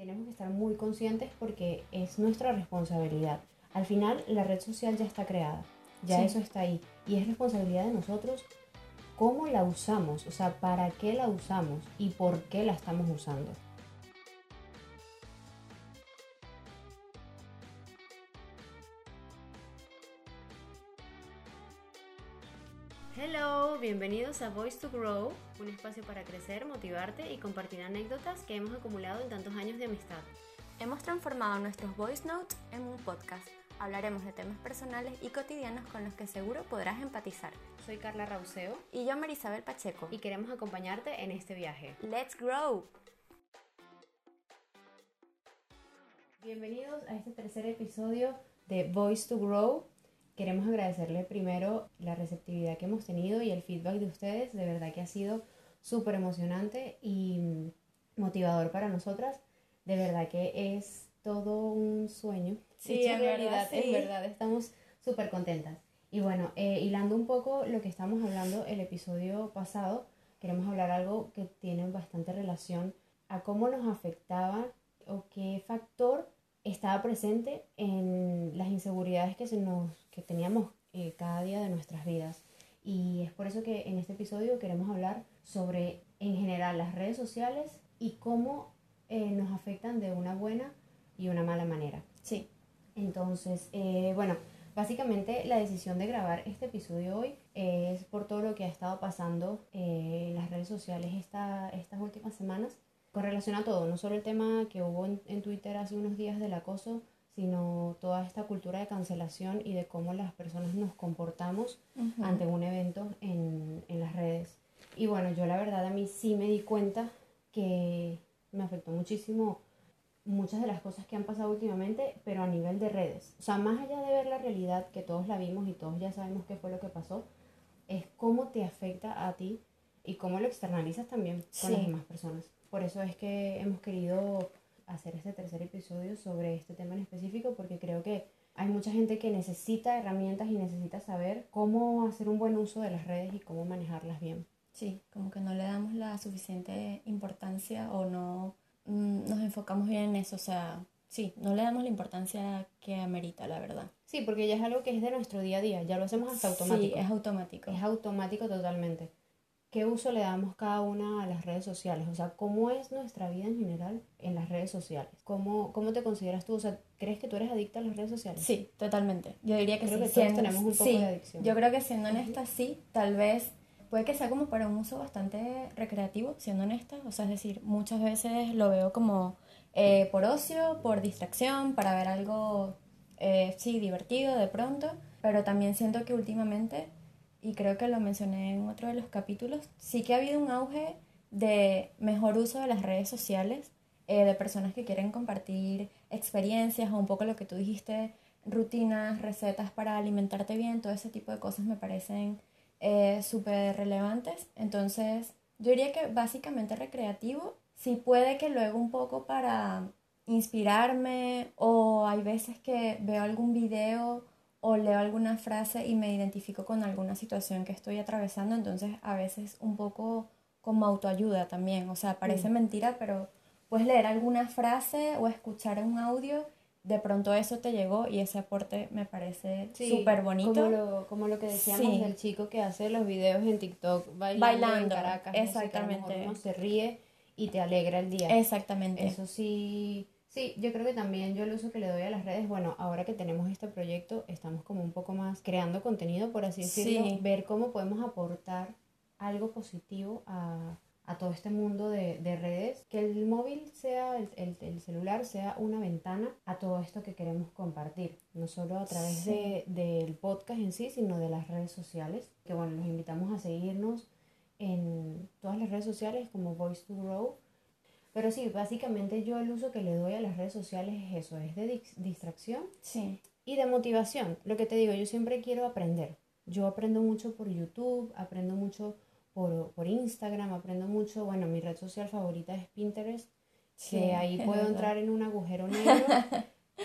tenemos que estar muy conscientes porque es nuestra responsabilidad. Al final la red social ya está creada, ya Sí. eso está ahí y es responsabilidad de nosotros cómo la usamos, o sea, para qué la usamos y por qué la estamos usando. Bienvenidos a Voice to Grow, un espacio para crecer, motivarte y compartir anécdotas que hemos acumulado en tantos años de amistad. Hemos transformado nuestros voice notes en un podcast. Hablaremos de temas personales y cotidianos con los que seguro podrás empatizar. Soy Carla Rauseo Y yo, Marisabel Pacheco. y queremos acompañarte en este viaje. ¡Let's grow! Bienvenidos a este tercer episodio de Voice to Grow. Queremos agradecerle primero la receptividad que hemos tenido y el feedback de ustedes. De verdad que ha sido súper emocionante y motivador para nosotras. De verdad que es todo un sueño. Sí, en realidad, sí. en verdad estamos súper contentas. Y bueno, eh, hilando un poco lo que estamos hablando el episodio pasado, queremos hablar algo que tiene bastante relación a cómo nos afectaba o qué factor estaba presente en las inseguridades que, se nos, que teníamos eh, cada día de nuestras vidas. Y es por eso que en este episodio queremos hablar sobre, en general, las redes sociales y cómo eh, nos afectan de una buena y una mala manera. Sí, Entonces, eh, bueno, básicamente la decisión de grabar este episodio hoy es por todo lo que ha estado pasando en las redes sociales esta, estas últimas semanas con relación a todo, no solo el tema que hubo en, en Twitter hace unos días del acoso, sino toda esta cultura de cancelación y de cómo las personas nos comportamos ante un evento en, en las redes. Y bueno, yo la verdad a mí sí me di cuenta que me afectó muchísimo muchas de las cosas que han pasado últimamente, pero a nivel de redes. O sea, más allá de ver la realidad, que todos la vimos y todos ya sabemos qué fue lo que pasó, es cómo te afecta a ti y cómo lo externalizas también con Sí. las demás personas. Por eso es que hemos querido hacer este tercer episodio sobre este tema en específico, porque creo que hay mucha gente que necesita herramientas y necesita saber cómo hacer un buen uso de las redes y cómo manejarlas bien. Sí, como que no le damos la suficiente importancia o no mm, nos enfocamos bien en eso. O sea, sí, no le damos la importancia que amerita, la verdad. Sí, porque ya es algo que es de nuestro día a día, ya lo hacemos hasta automático. Sí, es automático. Es automático totalmente. ¿Qué uso le damos cada una a las redes sociales? O sea, ¿cómo es nuestra vida en general en las redes sociales? ¿Cómo, cómo te consideras tú? O sea, ¿crees que tú eres adicta a las redes sociales? Sí, totalmente. Yo diría que Creo sí. que todos siendo- tenemos un poco sí, de adicción. Yo creo que siendo honesta, sí. Tal vez puede que sea como para un uso bastante recreativo, siendo honesta. O sea, es decir, muchas veces lo veo como eh, por ocio, por distracción, para ver algo, eh, sí, divertido de pronto. Pero también siento que últimamente, y creo que lo mencioné en otro de los capítulos, sí que ha habido un auge de mejor uso de las redes sociales, eh, de personas que quieren compartir experiencias o un poco lo que tú dijiste, rutinas, recetas para alimentarte bien, todo ese tipo de cosas me parecen eh, súper relevantes. Entonces, yo diría que básicamente recreativo, sí puede que luego un poco para inspirarme o hay veces que veo algún video o leo alguna frase y me identifico con alguna situación que estoy atravesando, entonces a veces un poco como autoayuda también, o sea, parece Mm. mentira, pero puedes leer alguna frase o escuchar un audio, de pronto eso te llegó y ese aporte me parece Sí, súper bonito. Como lo, como lo que decíamos Sí. del chico que hace los videos en TikTok bailando, en Bailando, Caracas. a lo mejor exactamente. Uno se ríe y te alegra el día. Exactamente. Eso sí, sí, yo creo que también yo el uso que le doy a las redes, bueno, ahora que tenemos este proyecto, estamos como un poco más creando contenido, por así decirlo, Sí. ver cómo podemos aportar algo positivo a, a todo este mundo de, de redes, que el móvil sea, el, el- el celular sea una ventana a todo esto que queremos compartir, no solo a través Sí. de, del podcast en sí, sino de las redes sociales, que bueno, los invitamos a seguirnos en todas las redes sociales como Voice to Grow. Pero sí, básicamente yo el uso que le doy a las redes sociales es eso, es de dis- distracción Sí, y de motivación. Lo que te digo, yo siempre quiero aprender. Yo aprendo mucho por YouTube, aprendo mucho por, por Instagram, aprendo mucho, bueno, mi red social favorita es Pinterest, sí, que ahí puedo verdad. entrar en un agujero negro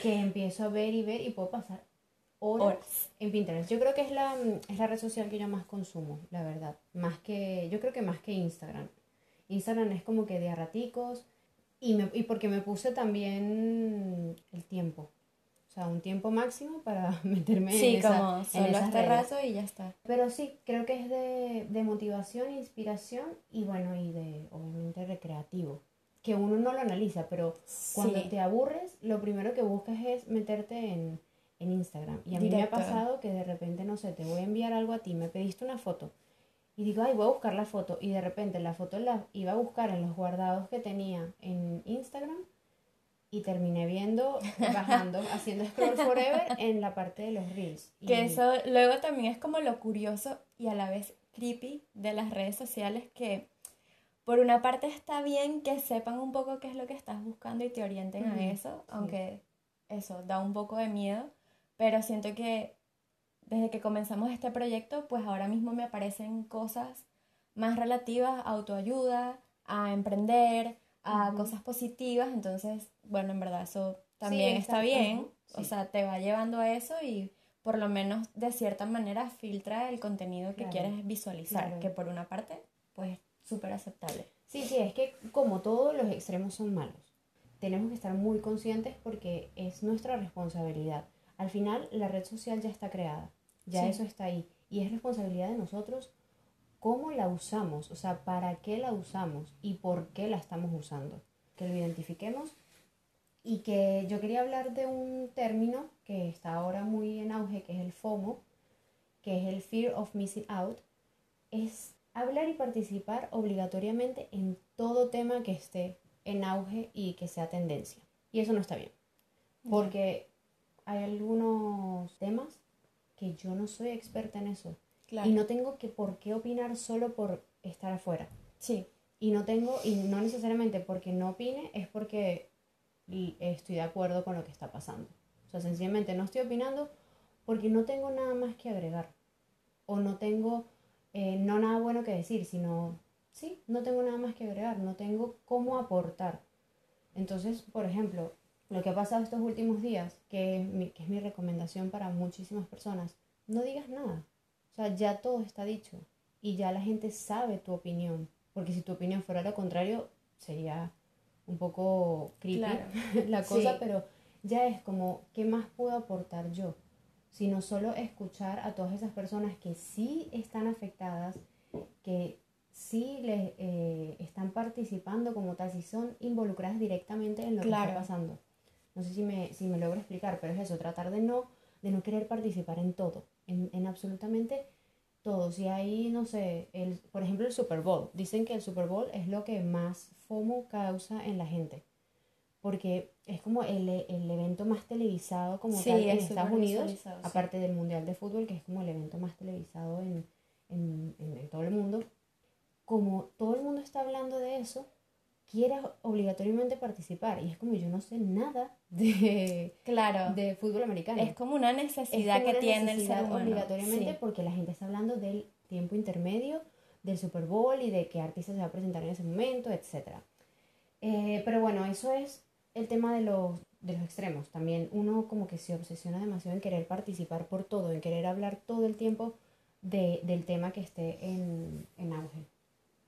que empiezo a ver y ver y puedo pasar horas Horas. en Pinterest. Yo creo que es la, es la red social que yo más consumo, la verdad. Más que, yo creo que más que Instagram. Instagram es como que de a raticos Y, me, y porque me puse también el tiempo. O sea, un tiempo máximo para meterme Sí, en, esa, como en solo esas este rato y ya está. Pero sí, creo que es de, de motivación, inspiración y bueno, y de obviamente recreativo. Que uno no lo analiza, pero cuando Sí. te aburres, lo primero que buscas es meterte en, en Instagram. Y a mí me ha pasado que de repente, no sé, te voy a enviar algo a ti, me pediste una foto. Y digo, ay, voy a buscar la foto. Y de repente la foto la iba a buscar en los guardados que tenía en Instagram. Y terminé viendo, bajando, haciendo scroll forever en la parte de los reels. Y- Que eso luego también es como lo curioso y a la vez creepy de las redes sociales que por una parte está bien que sepan un poco qué es lo que estás buscando y te orienten a eso, aunque eso da un poco de miedo, pero siento que desde que comenzamos este proyecto, pues ahora mismo me aparecen cosas más relativas a autoayuda, a emprender, a Ujú. cosas positivas, entonces, bueno, en verdad eso también está exacto, bien, ujú, o sí. sea, te va llevando a eso y por lo menos de cierta manera filtra el contenido que Claro, quieres visualizar, claro. que por una parte, pues súper aceptable. Sí, sí, es que como todos los extremos son malos, tenemos que estar muy conscientes porque es nuestra responsabilidad. Al final la red social ya está creada, ya Sí. eso está ahí y es responsabilidad de nosotros cómo la usamos, o sea, para qué la usamos y por qué la estamos usando. Que lo identifiquemos y que yo quería hablar de un término que está ahora muy en auge, que es el FOMO, que es el Fear of Missing Out, es hablar y participar obligatoriamente en todo tema que esté en auge y que sea tendencia. Y eso no está bien, porque hay algunos temas que yo no soy experta en eso Claro. y no tengo que por qué opinar solo por estar afuera. Sí, Y no tengo, y no necesariamente porque no opine, es porque estoy de acuerdo con lo que está pasando. O sea, sencillamente no estoy opinando porque no tengo nada más que agregar. O no tengo, eh, no nada bueno que decir, sino, sí, no tengo nada más que agregar, no tengo cómo aportar. Entonces, por ejemplo, lo que ha pasado estos últimos días, que es mi, que es mi recomendación para muchísimas personas, no digas nada. O sea, ya todo está dicho y ya la gente sabe tu opinión. Porque si tu opinión fuera lo contrario, sería un poco creepy Claro. la cosa, Sí. pero ya es como, ¿qué más puedo aportar yo? Sino solo escuchar a todas esas personas que sí están afectadas, que sí les eh, están participando como tal, si son involucradas directamente en lo que está pasando. No sé si me, si me logro explicar, pero es eso, tratar de no, de no querer participar en todo, en, en absolutamente todo. Si hay, no sé, el, por ejemplo, el Super Bowl. Dicen que el Super Bowl es lo que más FOMO causa en la gente. Porque es como el, el evento más televisado como Sí, tal en es Estados Unidos, sí. aparte del Mundial de Fútbol, que es como el evento más televisado en, en- en todo el mundo. Como todo el mundo está hablando de eso, quieres obligatoriamente participar. Y es como yo no sé nada de, claro. de fútbol americano. es como una Es necesidad como que una tiene el necesidad ser humano. obligatoriamente Sí. porque la gente está hablando del tiempo intermedio, del Super Bowl y de qué artista se va a presentar en ese momento, etc. Eh, pero bueno, eso es el tema de los, de los extremos. También uno como que se obsesiona demasiado en querer participar por todo, en querer hablar todo el tiempo de, del tema que esté en, en auge.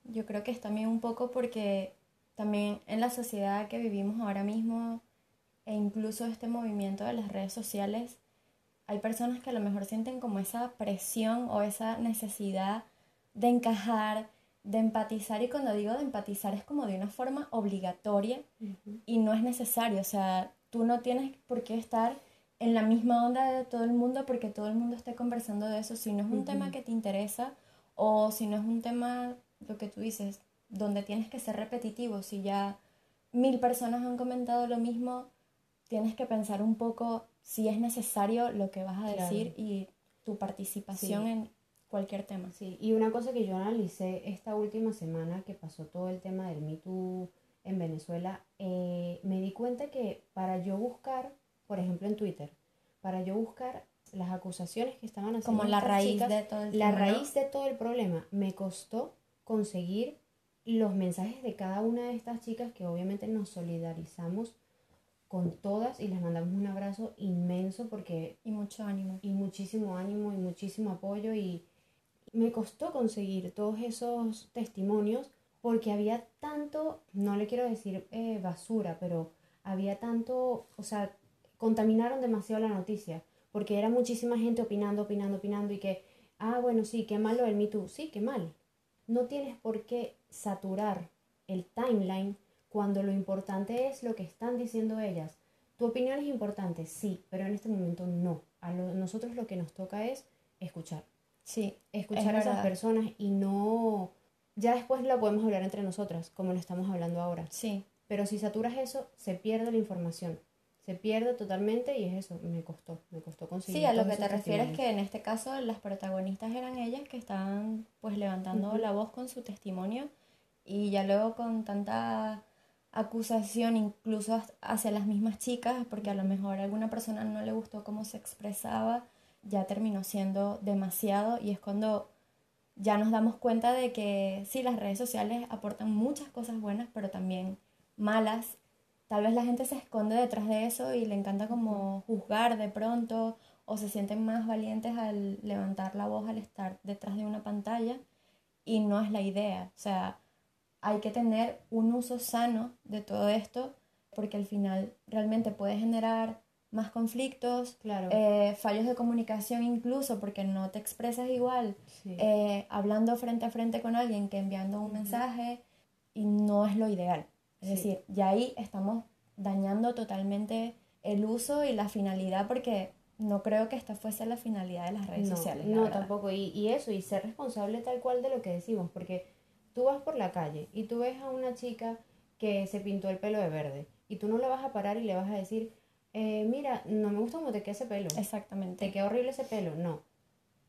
Yo creo que es también un poco porque también en la sociedad que vivimos ahora mismo e incluso este movimiento de las redes sociales, hay personas que a lo mejor sienten como esa presión o esa necesidad de encajar, de empatizar y cuando digo de empatizar es como de una forma obligatoria y no es necesario, o sea, tú no tienes por qué estar en la misma onda de todo el mundo porque todo el mundo esté conversando de eso, si no es un tema que te interesa o si no es un tema, lo que tú dices, donde tienes que ser repetitivo, si ya mil personas han comentado lo mismo, tienes que pensar un poco si es necesario lo que vas a Claro. decir y tu participación Sí. en cualquier tema. Sí, y una cosa que yo analicé esta última semana que pasó todo el tema del Me Too en Venezuela, eh, me di cuenta que para yo buscar, por ejemplo en Twitter, para yo buscar las acusaciones que estaban haciendo Como la raíz chicas, de todo el la tema, ¿no? raíz de todo el problema, me costó conseguir los mensajes de cada una de estas chicas que obviamente nos solidarizamos con todas y les mandamos un abrazo inmenso porque Y mucho ánimo. y muchísimo ánimo y muchísimo apoyo y me costó conseguir todos esos testimonios porque había tanto, no le quiero decir eh, basura, pero había tanto, o sea, contaminaron demasiado la noticia, porque era muchísima gente opinando, opinando, opinando y que, ah, bueno, sí, qué malo el Me Too, sí, qué mal. No tienes por qué saturar el timeline cuando lo importante es lo que están diciendo ellas. Tu opinión es importante, sí, pero en este momento no. A nosotros lo que nos toca es escuchar. Sí, escuchar a esas personas y no... Ya después la podemos hablar entre nosotras, como lo estamos hablando ahora. Sí. Pero si saturas eso, se pierde la información. Se pierde totalmente y es eso, me costó, me costó conseguir. Sí, a lo que te refieres que en este caso las protagonistas eran ellas que estaban pues levantando la voz con su testimonio y ya luego con tanta acusación incluso hacia las mismas chicas, porque a lo mejor a alguna persona no le gustó cómo se expresaba, ya terminó siendo demasiado y es cuando ya nos damos cuenta de que sí, las redes sociales aportan muchas cosas buenas, pero también malas. Tal vez la gente se esconde detrás de eso y le encanta como juzgar de pronto o se sienten más valientes al levantar la voz al estar detrás de una pantalla y no es la idea. O sea, hay que tener un uso sano de todo esto porque al final realmente puede generar más conflictos, claro. Eh, fallos de comunicación incluso porque no te expresas igual eh, hablando frente a frente con alguien que enviando un mensaje y no es lo ideal. Es decir, ya ahí estamos dañando totalmente el uso y la finalidad porque no creo que esta fuese la finalidad de las redes sociales. No, tampoco. Y, y eso, y ser responsable tal cual de lo que decimos, porque tú vas por la calle y tú ves a una chica que se pintó el pelo de verde y tú no le vas a parar y le vas a decir, eh, mira, no me gusta cómo te queda ese pelo. Exactamente. Te queda horrible ese pelo, no.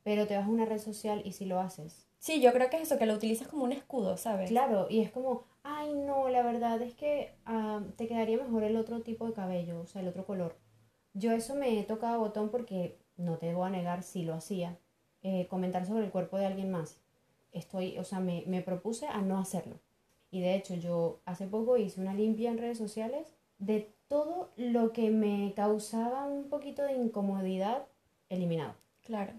Pero te vas a una red social y si lo haces. Sí, yo creo que es eso, que lo utilizas como un escudo, ¿sabes? Claro, y es como, ay no, la verdad es que ah, te quedaría mejor el otro tipo de cabello, o sea, el otro color. Yo eso me he tocado botón porque, no te voy a negar, si lo hacía, eh, comentar sobre el cuerpo de alguien más estoy, o sea, me, me propuse a no hacerlo. Y de hecho, yo hace poco hice una limpia en redes sociales de todo lo que me causaba un poquito de incomodidad eliminado. Claro.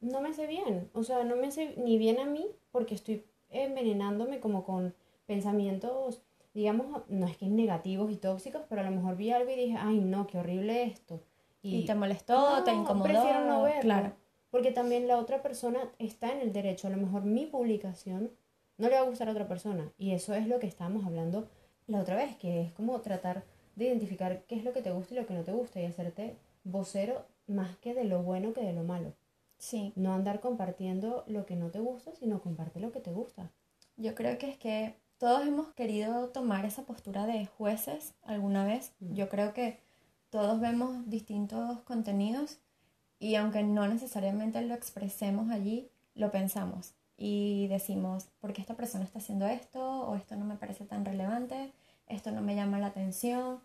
No me hace bien, o sea, no me hace ni bien a mí porque estoy envenenándome como con pensamientos, digamos, no es que negativos y tóxicos, pero a lo mejor vi algo y dije, ay no, qué horrible esto. Y, te molestó, te incomodó. Prefiero no verlo. Claro porque también la otra persona está en el derecho. A lo mejor mi publicación no le va a gustar a otra persona. Y eso es lo que estábamos hablando la otra vez, que es como tratar de identificar qué es lo que te gusta y lo que no te gusta y hacerte vocero más que de lo bueno que de lo malo. Sí. No andar compartiendo lo que no te gusta, sino comparte lo que te gusta. Yo creo que es que todos hemos querido tomar esa postura de jueces alguna vez. Mm. Yo creo que todos vemos distintos contenidos y aunque no necesariamente lo expresemos allí, lo pensamos y decimos, ¿por qué esta persona está haciendo esto? O esto no me parece tan relevante, esto no me llama la atención.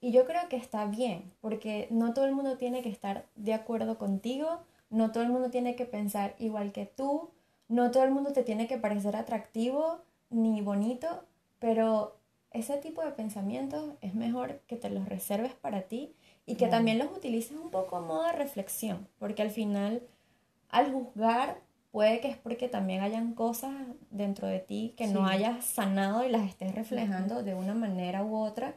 Y yo creo que está bien, porque no todo el mundo tiene que estar de acuerdo contigo, no todo el mundo tiene que pensar igual que tú, no todo el mundo te tiene que parecer atractivo ni bonito, pero ese tipo de pensamientos es mejor que te los reserves para ti y que también los utilices un poco a modo de reflexión, porque al final, al juzgar, puede que es porque también hayan cosas dentro de ti que no hayas sanado y las estés reflejando de una manera u otra.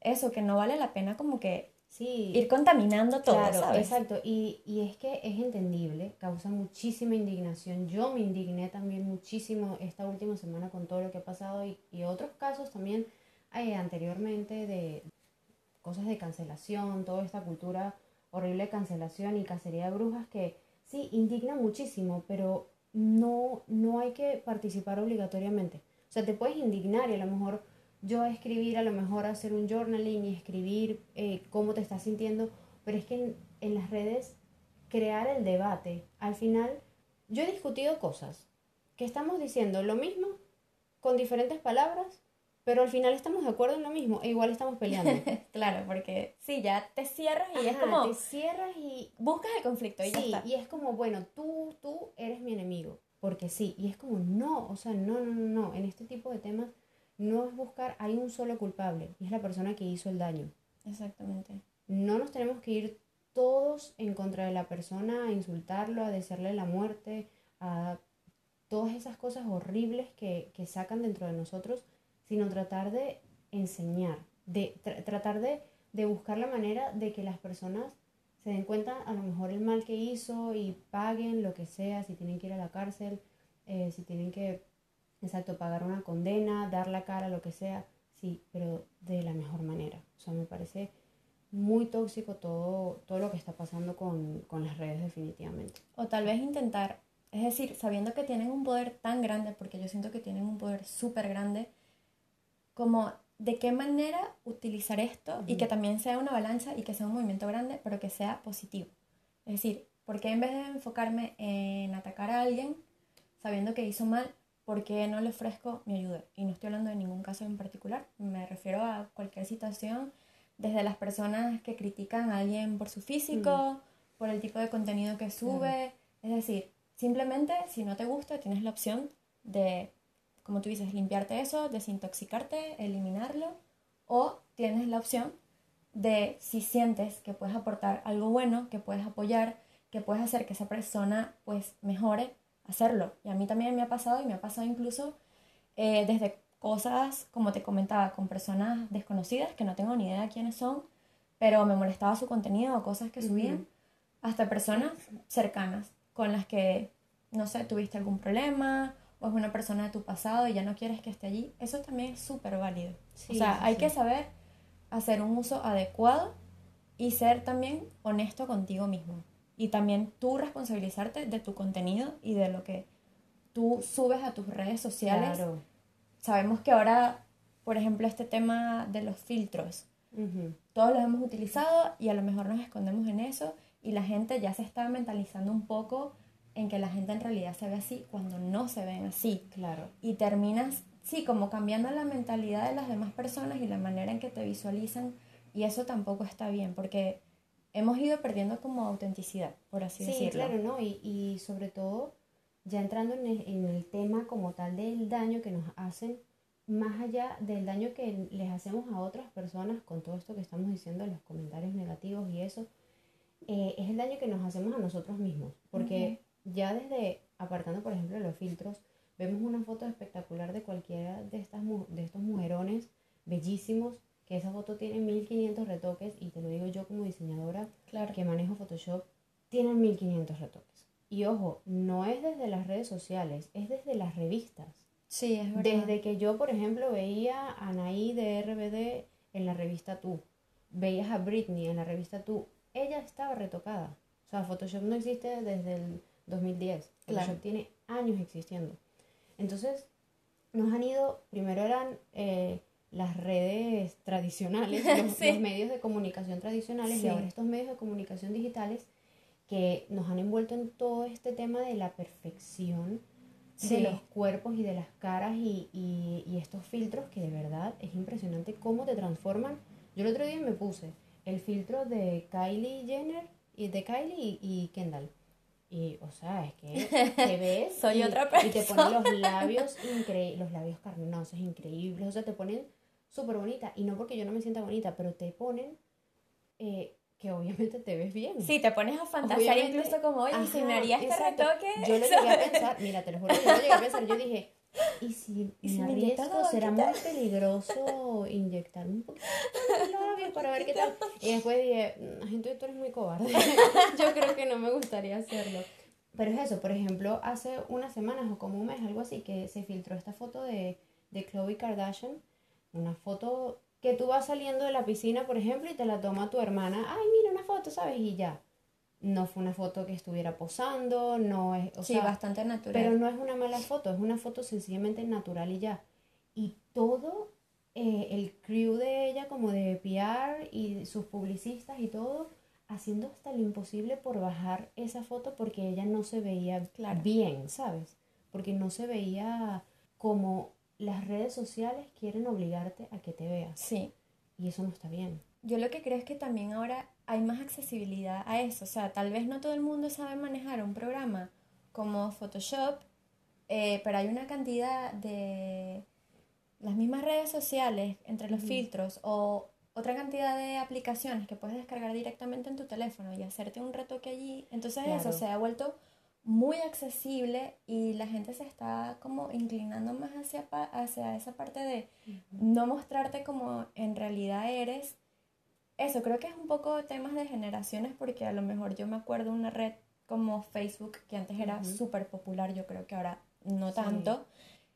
Eso, que no vale la pena como que sí. ir contaminando todo, claro, Exacto, y, y es que es entendible, causa muchísima indignación. Yo me indigné también muchísimo esta última semana con todo lo que ha pasado y, y otros casos también eh, anteriormente de, cosas de cancelación, toda esta cultura horrible de cancelación y cacería de brujas que sí, indigna muchísimo, pero no, no hay que participar obligatoriamente. O sea, te puedes indignar y a lo mejor yo escribir, a lo mejor hacer un journaling y escribir eh, cómo te estás sintiendo, pero es que en, en las redes crear el debate, al final yo he discutido cosas que estamos diciendo lo mismo con diferentes palabras pero al final estamos de acuerdo en lo mismo e igual estamos peleando. claro, porque sí, ya te cierras y es como... Te cierras y... Buscas el conflicto y sí, y es como, bueno, tú, tú eres mi enemigo, porque sí, y es como, no, o sea, no, no, no, no, en este tipo de temas no es buscar, hay un solo culpable, y es la persona que hizo el daño. Exactamente. No nos tenemos que ir todos en contra de la persona, a insultarlo, a desearle la muerte, a todas esas cosas horribles que, que sacan dentro de nosotros, sino tratar de enseñar, de tratar de, de buscar la manera de que las personas se den cuenta a lo mejor el mal que hizo y paguen lo que sea, si tienen que ir a la cárcel, eh, si tienen que, exacto, pagar una condena, dar la cara, lo que sea, sí, pero de la mejor manera. O sea, me parece muy tóxico todo, todo lo que está pasando con, con las redes definitivamente. O tal vez intentar, es decir, sabiendo que tienen un poder tan grande, porque yo siento que tienen un poder súper grande, como de qué manera utilizar esto y que también sea una balanza y que sea un movimiento grande, pero que sea positivo. Es decir, porque en vez de enfocarme en atacar a alguien, sabiendo que hizo mal, ¿por qué no le ofrezco mi ayuda? Y no estoy hablando de ningún caso en particular, me refiero a cualquier situación, desde las personas que critican a alguien por su físico, por el tipo de contenido que sube, es decir, simplemente si no te gusta, tienes la opción de como tú dices, limpiarte eso, desintoxicarte, eliminarlo, o tienes la opción de si sientes que puedes aportar algo bueno, que puedes apoyar, que puedes hacer que esa persona pues mejore, hacerlo. Y a mí también me ha pasado y me ha pasado incluso eh, desde cosas, como te comentaba, con personas desconocidas que no tengo ni idea quiénes son, pero me molestaba su contenido o cosas que subían, hasta personas cercanas con las que, no sé, tuviste algún problema o es una persona de tu pasado y ya no quieres que esté allí, eso también es súper válido. o sea, hay que saber hacer un uso adecuado y ser también honesto contigo mismo. Y también tú responsabilizarte de tu contenido y de lo que tú subes a tus redes sociales. Sabemos que ahora, por ejemplo, este tema de los filtros, todos los hemos utilizado y a lo mejor nos escondemos en eso y la gente ya se está mentalizando un poco en que la gente en realidad se ve así cuando no se ven así. Claro. Y terminas, sí, como cambiando la mentalidad de las demás personas y la manera en que te visualizan. Y eso tampoco está bien, porque hemos ido perdiendo como autenticidad, por así decirlo. Sí, claro, ¿no? Y, y sobre todo, ya entrando en el, en el tema como tal del daño que nos hacen, más allá del daño que les hacemos a otras personas con todo esto que estamos diciendo, los comentarios negativos y eso, eh, es el daño que nos hacemos a nosotros mismos. Porque ya desde apartando, por ejemplo, los filtros, vemos una foto espectacular de cualquiera de, estas, de estos mujerones bellísimos, que esa foto tiene 1500 retoques, y te lo digo yo como diseñadora claro. que manejo Photoshop, tienen 1500 retoques. Y ojo, no es desde las redes sociales, es desde las revistas. Sí, es verdad. Desde que yo, por ejemplo, veía a Anaí de RBD en la revista Tú, veías a Britney en la revista Tú, ella estaba retocada. O sea, Photoshop no existe desde el 2010. Claro. tiene años existiendo. Entonces, nos han ido, primero eran eh, las redes tradicionales, los, medios de comunicación tradicionales y ahora estos medios de comunicación digitales que nos han envuelto en todo este tema de la perfección de los cuerpos y de las caras y, y, estos filtros que de verdad es impresionante cómo te transforman. Yo el otro día me puse el filtro de Kylie Jenner y de Kylie y Kendall y, o sea, es que te ves. Soy otra persona. Y te ponen los labios increíbles, los labios carnosos, increíbles. O sea, te ponen súper bonita. Y no porque yo no me sienta bonita, pero te ponen eh, que obviamente te ves bien. Sí, te pones a fantasear incluso como, oye, si me haría este retoque. Yo lo llegué a pensar, mira, te lo juro, yo lo llegué a pensar, yo dije, y si, me arriesgo, será muy peligroso inyectar un poquito de labio para ver qué tal. Y después dije, mm, gente, tú eres muy cobarde. Yo creo que no me gustaría hacerlo. Pero es eso, por ejemplo, hace unas semanas o como un mes, algo así, que se filtró esta foto de, de Khloe Kardashian. Una foto que tú vas saliendo de la piscina, por ejemplo, y te la toma tu hermana. Ay, mira una foto, ¿sabes? Y ya no fue una foto que estuviera posando, no es, o sí, bastante natural. Pero no es una mala foto, es una foto sencillamente natural y ya. Y todo eh, el crew de ella, como de PR y sus publicistas y todo, haciendo hasta lo imposible por bajar esa foto porque ella no se veía bien, ¿sabes? Porque no se veía como las redes sociales quieren obligarte a que te veas. Sí. Y eso no está bien. Yo lo que creo es que también ahora hay más accesibilidad a eso. O sea, tal vez no todo el mundo sabe manejar un programa como Photoshop, eh, pero hay una cantidad de las mismas redes sociales entre los filtros o otra cantidad de aplicaciones que puedes descargar directamente en tu teléfono y hacerte un retoque allí. Entonces eso se ha vuelto muy accesible y la gente se está como inclinando más hacia, hacia esa parte de no mostrarte como en realidad eres. Eso creo que es un poco temas de generaciones porque a lo mejor yo me acuerdo una red como Facebook que antes era súper popular, yo creo que ahora no tanto.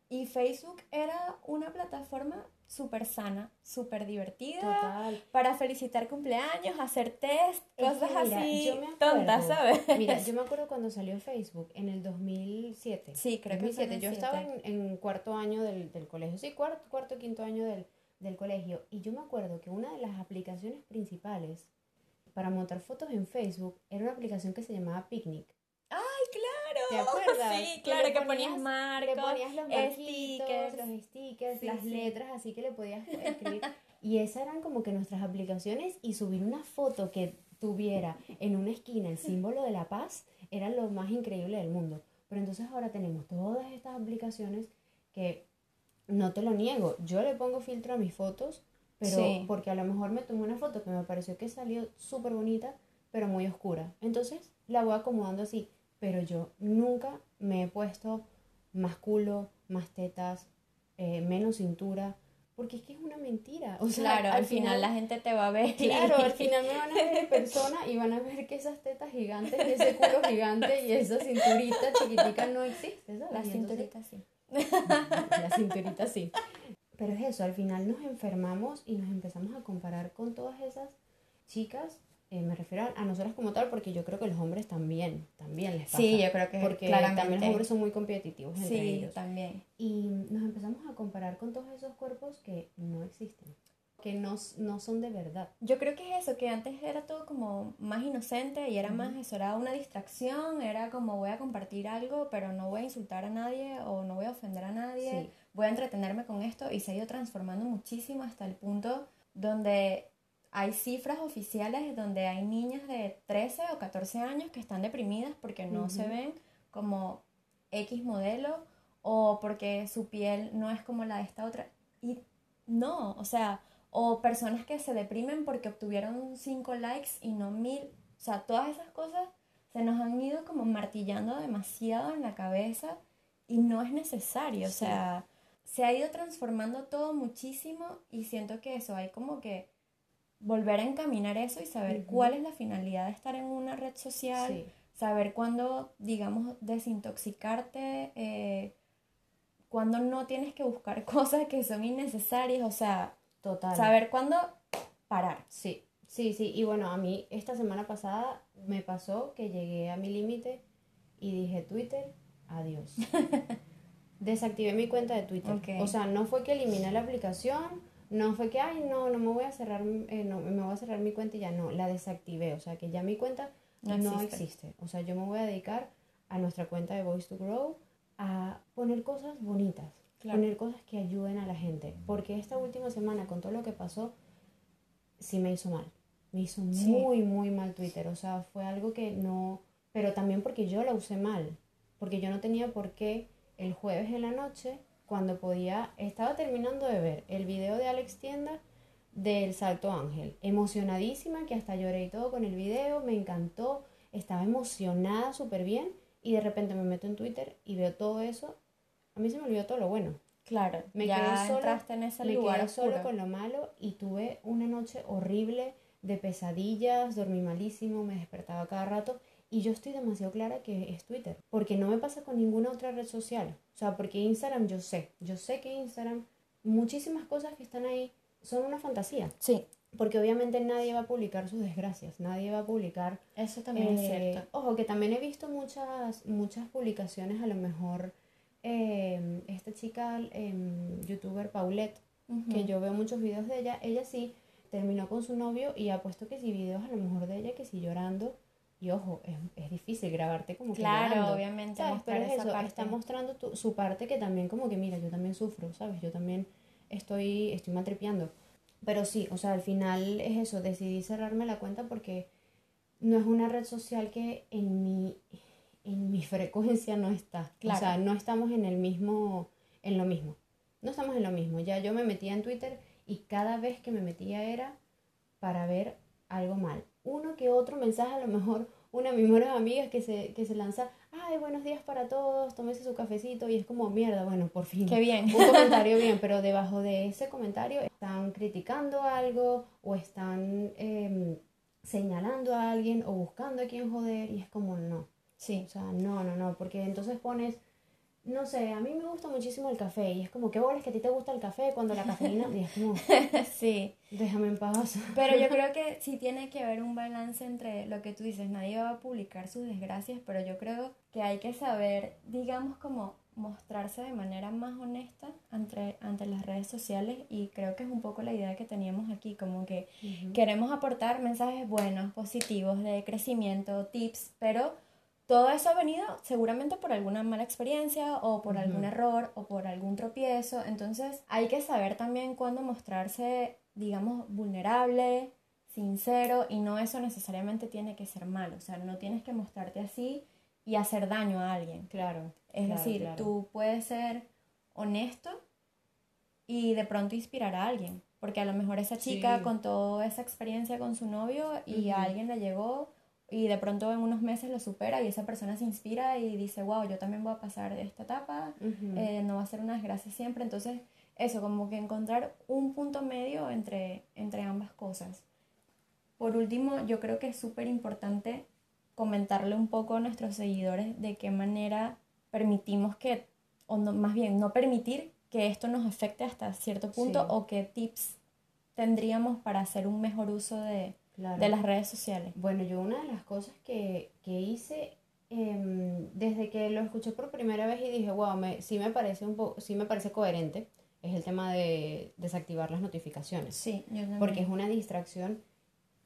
Y Facebook era una plataforma súper sana, súper divertida, para felicitar cumpleaños, hacer test, cosas así tontas, ¿sabes? Mira, yo me acuerdo cuando salió Facebook en el 2007. Sí, creo que que Yo estaba en, en, cuarto año del, del colegio, sí, cuarto, cuarto, quinto año del, del colegio. Y yo me acuerdo que una de las aplicaciones principales para montar fotos en Facebook era una aplicación que se llamaba Picnic. ¿Te acuerdas? Sí, claro, que, ponías marcos, le ponías los stickers, los stickers, las letras, así que le podías escribir. y esas eran como que nuestras aplicaciones y subir una foto que tuviera en una esquina el símbolo de la paz era lo más increíble del mundo. Pero entonces ahora tenemos todas estas aplicaciones que no te lo niego, yo le pongo filtro a mis fotos, pero porque a lo mejor me tomé una foto que me pareció que salió súper bonita, pero muy oscura. Entonces la voy acomodando así pero yo nunca me he puesto más culo, más tetas, eh, menos cintura, porque es que es una mentira. O sea, claro, al, final, la gente te va a ver. Claro, al final me van a ver en persona y van a ver que esas tetas gigantes y ese culo gigante y esa cinturita chiquitica no existe, ¿sabes? La cinturita sí. La cinturita sí. Pero es eso, al final nos enfermamos y nos empezamos a comparar con todas esas chicas eh, me refiero a, nosotras como tal porque yo creo que los hombres también, también les pasa. Sí, yo creo que Porque también los hombres son muy competitivos entre sí, ellos. también. Y nos empezamos a comparar con todos esos cuerpos que no existen, que no, no son de verdad. Yo creo que es eso, que antes era todo como más inocente y era más eso, era una distracción, era como voy a compartir algo, pero no voy a insultar a nadie o no voy a ofender a nadie, voy a entretenerme con esto y se ha ido transformando muchísimo hasta el punto donde hay cifras oficiales donde hay niñas de 13 o 14 años que están deprimidas porque no se ven como X modelo o porque su piel no es como la de esta otra. Y no, o sea, o personas que se deprimen porque obtuvieron 5 likes y no mil. O sea, todas esas cosas se nos han ido como martillando demasiado en la cabeza y no es necesario. O sea, se ha ido transformando todo muchísimo y siento que eso hay como que volver a encaminar eso y saber cuál es la finalidad de estar en una red social, saber cuándo, digamos, desintoxicarte, eh, cuándo no tienes que buscar cosas que son innecesarias, o sea, Total. saber cuándo parar. Sí, sí, sí. Y bueno, a mí esta semana pasada me pasó que llegué a mi límite y dije Twitter, adiós. Desactivé mi cuenta de Twitter. O sea, no fue que eliminé la aplicación, no fue que, ay, no, no me voy a cerrar, eh, no, me voy a cerrar mi cuenta y ya no, la desactivé. O sea, que ya mi cuenta no, existe. O sea, yo me voy a dedicar a nuestra cuenta de Voice to Grow a poner cosas bonitas, poner cosas que ayuden a la gente. Porque esta última semana, con todo lo que pasó, sí me hizo mal. Me hizo muy, muy mal Twitter. O sea, fue algo que no... Pero también porque yo la usé mal. Porque yo no tenía por qué el jueves en la noche cuando podía, estaba terminando de ver el video de Alex Tienda del Salto Ángel, emocionadísima, que hasta lloré y todo con el video, me encantó, estaba emocionada súper bien y de repente me meto en Twitter y veo todo eso, a mí se me olvidó todo lo bueno. Claro, me ya quedé sola, en ese me lugar quedé solo con lo malo y tuve una noche horrible de pesadillas, dormí malísimo, me despertaba cada rato y yo estoy demasiado clara que es Twitter, porque no me pasa con ninguna otra red social. O sea, porque Instagram yo sé, yo sé que Instagram, muchísimas cosas que están ahí son una fantasía. Sí. Porque obviamente nadie va a publicar sus desgracias, nadie va a publicar... Eso también es eh, cierto. Ojo, que también he visto muchas, muchas publicaciones, a lo mejor eh, esta chica, eh, youtuber Paulette, que yo veo muchos videos de ella, ella sí terminó con su novio y ha puesto que sí videos a lo mejor de ella que sí llorando y ojo, es, es difícil grabarte como que Claro, obviamente. Pero eso, está mostrando tu, su parte que también como que, mira, yo también sufro, ¿sabes? Yo también estoy, estoy. Pero sí, o sea, al final es eso, decidí cerrarme la cuenta porque no es una red social que en mi, en mi frecuencia no está. O sea, no estamos en el mismo, en lo mismo. No estamos en lo mismo. Ya yo me metía en Twitter y cada vez que me metía era para ver algo mal uno que otro mensaje, a lo mejor una de mis mejores amigas que se, que se lanza, ay, buenos días para todos, tómese su cafecito y es como, mierda, bueno, por fin. Qué bien. Un comentario bien, pero debajo de ese comentario están criticando algo o están em, señalando a alguien o buscando a quien joder y es como, no. Sí. O sea, no, no, no, porque entonces pones, no sé, a mí me gusta muchísimo el café y es como, ¿qué bolas que a ti te gusta el café cuando la cafeína? Y es como, sí. déjame en paz. Pero yo creo que sí tiene que haber un balance entre lo que tú dices, nadie va a publicar sus desgracias, pero yo creo que hay que saber, digamos, como mostrarse de manera más honesta ante, ante las redes sociales y creo que es un poco la idea que teníamos aquí, como que queremos aportar mensajes buenos, positivos, de crecimiento, tips, pero todo eso ha venido seguramente por alguna mala experiencia o por algún error o por algún tropiezo. Entonces hay que saber también cuándo mostrarse, digamos, vulnerable, sincero y no eso necesariamente tiene que ser malo. O sea, no tienes que mostrarte así y hacer daño a alguien. Claro. Es decir, tú puedes ser honesto y de pronto inspirar a alguien. Porque a lo mejor esa chica con toda esa experiencia con su novio y a alguien le llegó y de pronto en unos meses lo supera y esa persona se inspira y dice, wow, yo también voy a pasar de esta etapa, eh, no va a ser una desgracia siempre. Entonces, eso, como que encontrar un punto medio entre, entre ambas cosas. Por último, yo creo que es súper importante comentarle un poco a nuestros seguidores de qué manera permitimos que, o más bien, no permitir que esto nos afecte hasta cierto punto o qué tips tendríamos para hacer un mejor uso de, de las redes sociales. Bueno, yo una de las cosas que, que hice em, desde que lo escuché por primera vez y dije, wow, me, sí, me parece un poco, sí me parece coherente, es el tema de desactivar las notificaciones. Sí, yo Porque es una distracción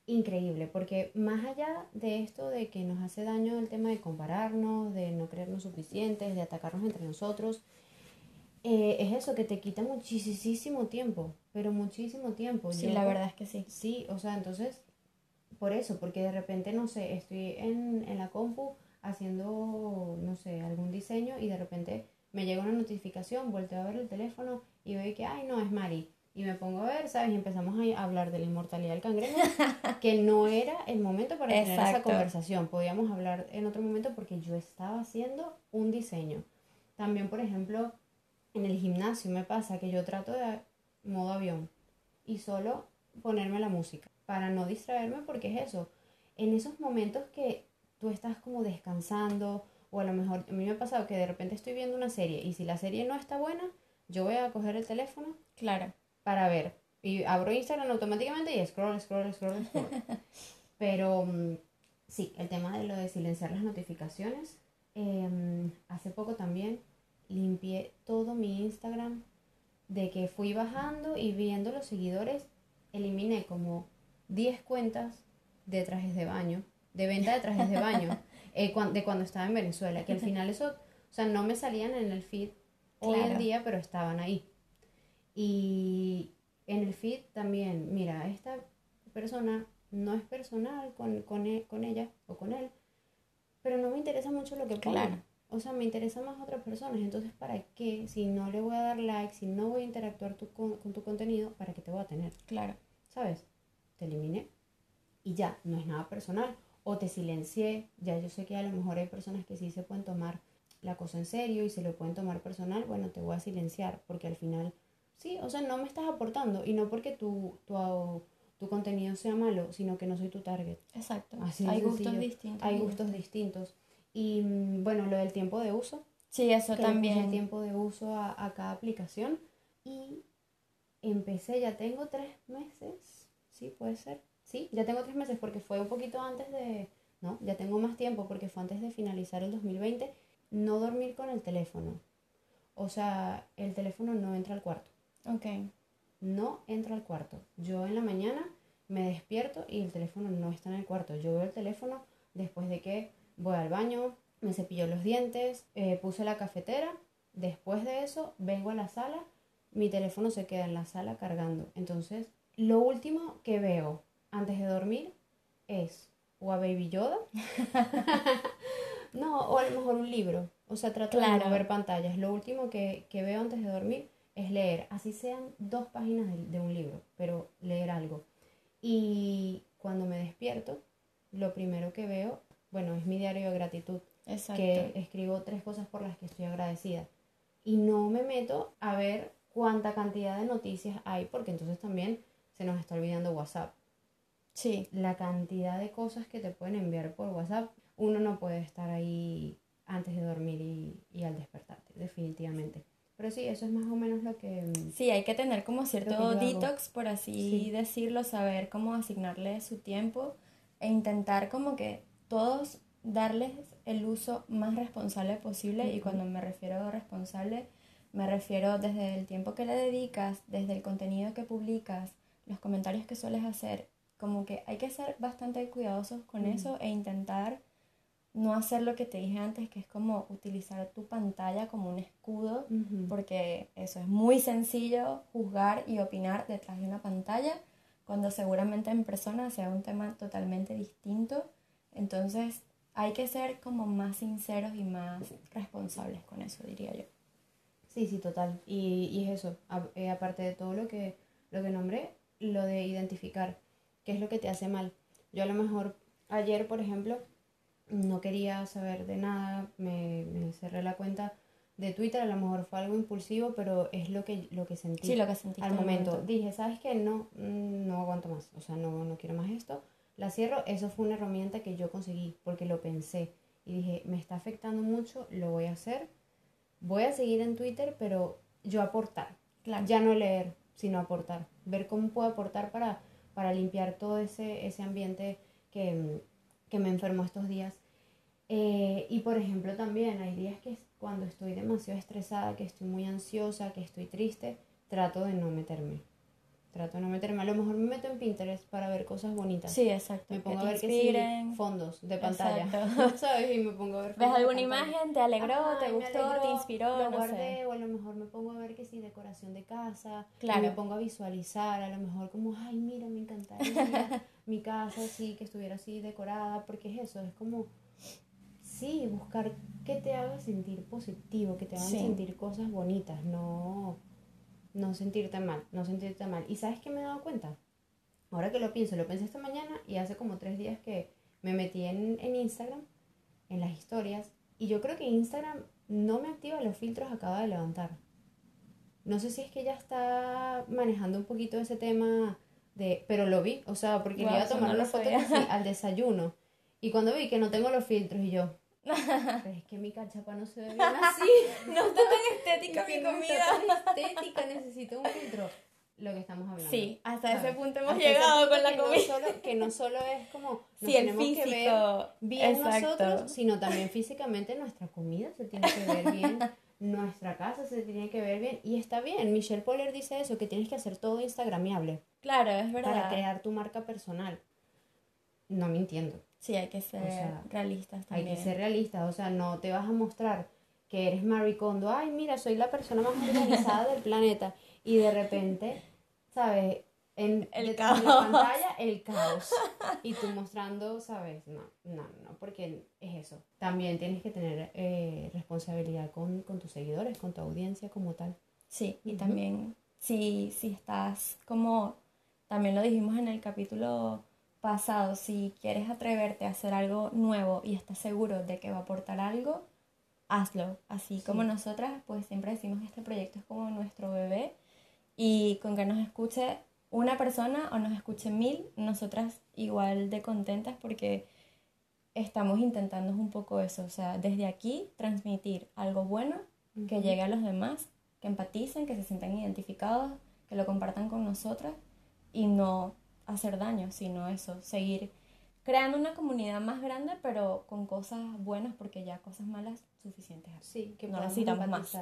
increíble, porque más allá de esto de que nos hace daño el tema de compararnos, de no creernos suficientes, de atacarnos entre nosotros, eh, es eso que te quita muchísimo tiempo, pero muchísimo tiempo. Sí, la verdad es que sí. Sí, o sea, entonces por eso, porque de repente, no sé, estoy en, en la compu haciendo, no sé, algún diseño y de repente me llega una notificación, vuelto a ver el teléfono y veo que, ay, no, es Mari. Y me pongo a ver, ¿sabes? Y empezamos a hablar de la inmortalidad del cangrejo, que no era el momento para tener esa conversación. Podíamos hablar en otro momento porque yo estaba haciendo un diseño. También, por ejemplo, en el gimnasio me pasa que yo trato de modo avión y solo ponerme la música para no distraerme porque es eso, en esos momentos que tú estás como descansando o a lo mejor a mí me ha pasado que de repente estoy viendo una serie y si la serie no está buena, yo voy a coger el teléfono claro. para ver. Y abro Instagram automáticamente y scroll, scroll, scroll, scroll. Pero mm, sí, el tema de lo de silenciar las notificaciones, em, hace poco también limpié todo mi Instagram. De que fui bajando y viendo los seguidores, eliminé como 10 cuentas de trajes de baño, de venta de trajes de baño, eh, de cuando estaba en Venezuela, que al final eso, o sea, no me salían en el feed hoy en día, pero estaban ahí. Y en el feed también, mira, esta persona no es personal con, con, e, con ella o con él, pero no me interesa mucho lo que pone. O sea, me interesa más otras personas. Entonces, ¿para qué? Si no le voy a dar like, si no voy a interactuar con, con tu contenido, ¿para qué te voy a tener? Claro. ¿Sabes? Te eliminé y ya, no es nada personal. O te silencié, ya yo sé que a lo mejor hay personas que sí se pueden tomar la cosa en serio y se lo pueden tomar personal, bueno, te voy a silenciar porque al final, sí, o sea, no me estás aportando y no porque tu, tu, tu contenido sea malo, sino que no soy tu target. Exacto. hay gustos distintos. Hay gustos distintos. Y mm, bueno, lo del tiempo de uso. Sí, eso también. El tiempo de uso a, a cada aplicación. Y empecé, ya tengo tres meses Sí, puede ser. Sí, ya tengo tres meses porque fue un poquito antes de... No, ya tengo más tiempo porque fue antes de finalizar el 2020. No dormir con el teléfono. O sea, el teléfono no entra al cuarto. Ok. No entra al cuarto. Yo en la mañana me despierto y el teléfono no está en el cuarto. Yo veo el teléfono después de que voy al baño, me cepillo los dientes, eh, puse la cafetera. Después de eso, vengo a la sala, mi teléfono se queda en la sala cargando. Entonces, lo último que veo antes de dormir es o a Baby Yoda, no, o a lo mejor un libro. O sea, trato de no ver pantallas. Lo último que, veo antes de dormir es leer, así sean dos páginas de, un libro, pero leer algo. Y cuando me despierto, lo primero que veo, bueno, es mi diario de gratitud. Exacto. que escribo tres cosas por las que estoy agradecida. Y no me meto a ver cuánta cantidad de noticias hay, porque entonces también se nos está olvidando WhatsApp. Sí, La cantidad de cosas que te pueden enviar por WhatsApp, uno no puede estar ahí antes de dormir y, y al despertarte, definitivamente. Pero sí, eso es más o menos lo que... mm, sí, hay que tener como cierto detox, por así Sí. decirlo, saber cómo asignarle su tiempo e intentar como que todos darles el uso más responsable posible. Y Ujú. cuando me refiero a responsable, me refiero desde el tiempo que le dedicas, desde el contenido que publicas, los comentarios que sueles hacer. Como que hay que ser bastante cuidadosos con eso e intentar no hacer lo que te dije antes, que es como utilizar tu pantalla como un escudo, porque eso es muy sencillo juzgar y opinar detrás de una pantalla, cuando seguramente en persona sea un tema totalmente distinto. Entonces hay que ser como más sinceros y más responsables con eso, diría yo. Sí, sí, total. Y, y es eso, a- eh, aparte de todo lo que, lo que nombré, lo de identificar qué es lo que te hace mal. Yo a lo mejor ayer, por ejemplo, no quería saber de nada, me, me cerré la cuenta de Twitter, a lo mejor fue algo impulsivo, pero es lo que, lo que sentí Sí, lo que sentiste al momento. Dije, ¿sabes qué? No, mm, no aguanto más, o sea, no, no quiero más esto. La cierro, eso fue una herramienta que yo conseguí porque lo pensé y dije, me está afectando mucho, lo voy a hacer. Voy a seguir en Twitter, pero yo aportar. Claro. Ya no leer, sino aportar. Ver cómo puedo aportar para, para limpiar todo ese, ese ambiente que, que me enfermó estos días. Eh, y por ejemplo también hay días que cuando estoy demasiado estresada, que estoy muy ansiosa, que estoy triste, trato de no meterme. Trato de no meterme. A lo mejor me meto en Pinterest para ver cosas bonitas. Sí, exacto. Me pongo a ver que sí, fondos de pantalla. ¿Sabes? Y me pongo a ver ¿Ves alguna imagen? ¿Te alegró? Ajá, ¿Te y gustó? alegró, ¿Te inspiró? Lo no guardé sé. o a lo mejor me pongo a ver que sí, decoración de casa. y Claro. me pongo a visualizar, a lo mejor como, ay, mira, me encantaría mi casa así, que estuviera así decorada, porque es eso, es como, sí, buscar que te haga sentir positivo, que te hagan Sí. sentir cosas bonitas, no, no sentirte mal, no sentirte mal. ¿Y sabes qué me he dado cuenta? Ahora que lo pienso, lo pensé esta mañana y hace como tres días que me metí en, en Instagram, en las historias, y yo creo que Instagram no me activa los filtros, acaba de levantar. No sé si es que ya está manejando un poquito ese tema de... Pero lo vi, o sea, porque le Guau, iba a tomar no foto al desayuno. Y cuando vi que no tengo los filtros y yo... Pero es que mi cachapa no se ve bien así. No está tan estética mi no comida. está tan estética, necesito un filtro. Lo que estamos hablando. Sí, hasta ¿sabes? ese punto hemos Hasta llegado punto con la no comida. solo- que no solo es como nos Sí, el tenemos que ver físico. bien Exacto. nosotros, sino también físicamente nuestra comida se tiene que ver bien, nuestra casa se tiene que ver bien y está bien. Michelle Poller dice eso, que tienes que hacer todo instagramiable Claro, es verdad. para crear tu marca personal. No mintiendo. Sí, hay que ser sea, realistas Hay también. que ser realistas, o sea, no te vas a mostrar que eres Marie Kondo, ay, mira, soy la persona más organizada del planeta y de repente, ¿sabes? En, El de caos. la pantalla, el caos. Y tú mostrando, ¿sabes? No, no, no, porque es eso. También tienes que tener eh, responsabilidad con, con tus seguidores, con tu audiencia como tal. Sí, y también si, si estás como, también lo dijimos en el capítulo pasado, si quieres atreverte a hacer algo nuevo y estás seguro de que va a aportar algo, hazlo. Así como nosotras, pues siempre decimos que este proyecto es como nuestro bebé y con que nos escuche una persona o nos escuche mil, nosotras igual de contentas porque estamos intentando un poco eso, o sea, desde aquí transmitir algo bueno que llegue a los demás, que empaticen, que se sientan identificados, que lo compartan con nosotras y no hacer daño, sino eso, seguir creando una comunidad más grande, pero con cosas buenas, porque ya cosas malas suficientes. Sí, que No necesitamos más.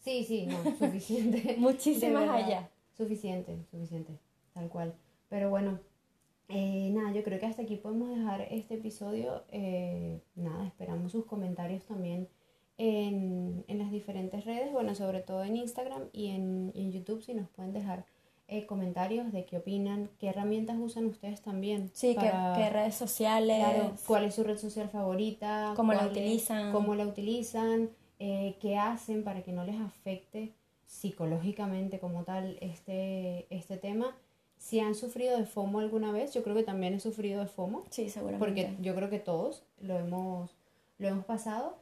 Sí, sí, no, suficiente. Muchísimas verdad. allá. Suficiente, suficiente, tal cual. Pero bueno, eh, nada, yo creo que hasta aquí podemos dejar este episodio. Eh, nada, esperamos sus comentarios también en, en las diferentes redes, bueno, sobre todo en Instagram y en, y en YouTube, si nos pueden dejar eh, comentarios de qué opinan, qué herramientas usan ustedes también. Sí, que redes sociales, Claro, cuál es su red social favorita, Cómo la utilizan. cómo la utilizan, eh, qué hacen para que no les afecte psicológicamente como tal este, este tema. Si han sufrido de FOMO alguna vez, yo creo que también he sufrido de FOMO, sí, seguramente. porque yo creo que todos lo hemos, lo hemos pasado.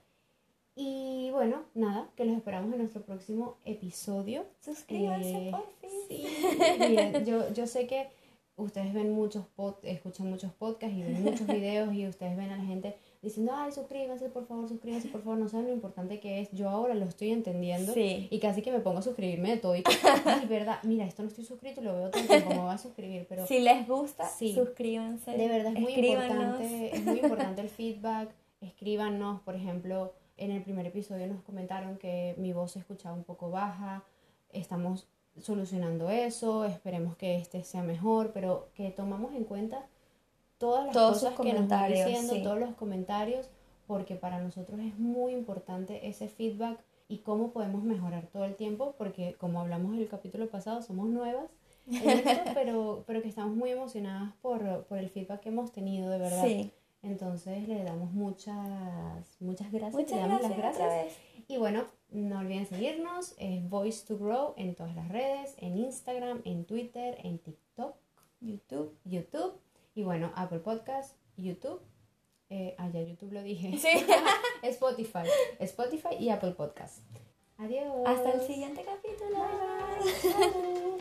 Y bueno, nada, que los esperamos en nuestro próximo episodio. Suscríbanse, Eh, por fin. Sí, miren, yo, yo sé que ustedes ven muchos pod, escuchan muchos podcasts y ven muchos videos y ustedes ven a la gente diciendo, ay, suscríbanse, por favor, suscríbanse, por favor, no saben lo importante que es. Yo ahora lo estoy entendiendo Sí. y casi que me pongo a suscribirme de todo y ay, verdad, mira, esto no estoy suscrito y lo veo tiempo, me voy a suscribir, pero Si les gusta, Sí. suscríbanse. de verdad es muy importante, es muy importante el feedback. Escríbanos, por ejemplo, en el primer episodio nos comentaron que mi voz se escuchaba un poco baja. Estamos solucionando eso, esperemos que este sea mejor, pero que tomamos en cuenta todas las Todos cosas que nos comentarios, diciendo, sí. todos los comentarios, porque para nosotros es muy importante ese feedback y cómo podemos mejorar todo el tiempo, porque como hablamos en el capítulo pasado, somos nuevas en esto, pero, pero que estamos muy emocionadas por, por el feedback que hemos tenido, de verdad. Sí. Entonces le damos muchas, muchas gracias. Muchas le damos gracias, las gracias. Y bueno, no olviden seguirnos, es Voice to Grow en todas las redes, en Instagram, en Twitter, en TikTok, YouTube. YouTube y bueno, Apple Podcast, YouTube. Eh, ah, ya YouTube lo dije. Sí. Spotify, Spotify y Apple Podcast. Adiós. Hasta el siguiente capítulo. Bye, bye.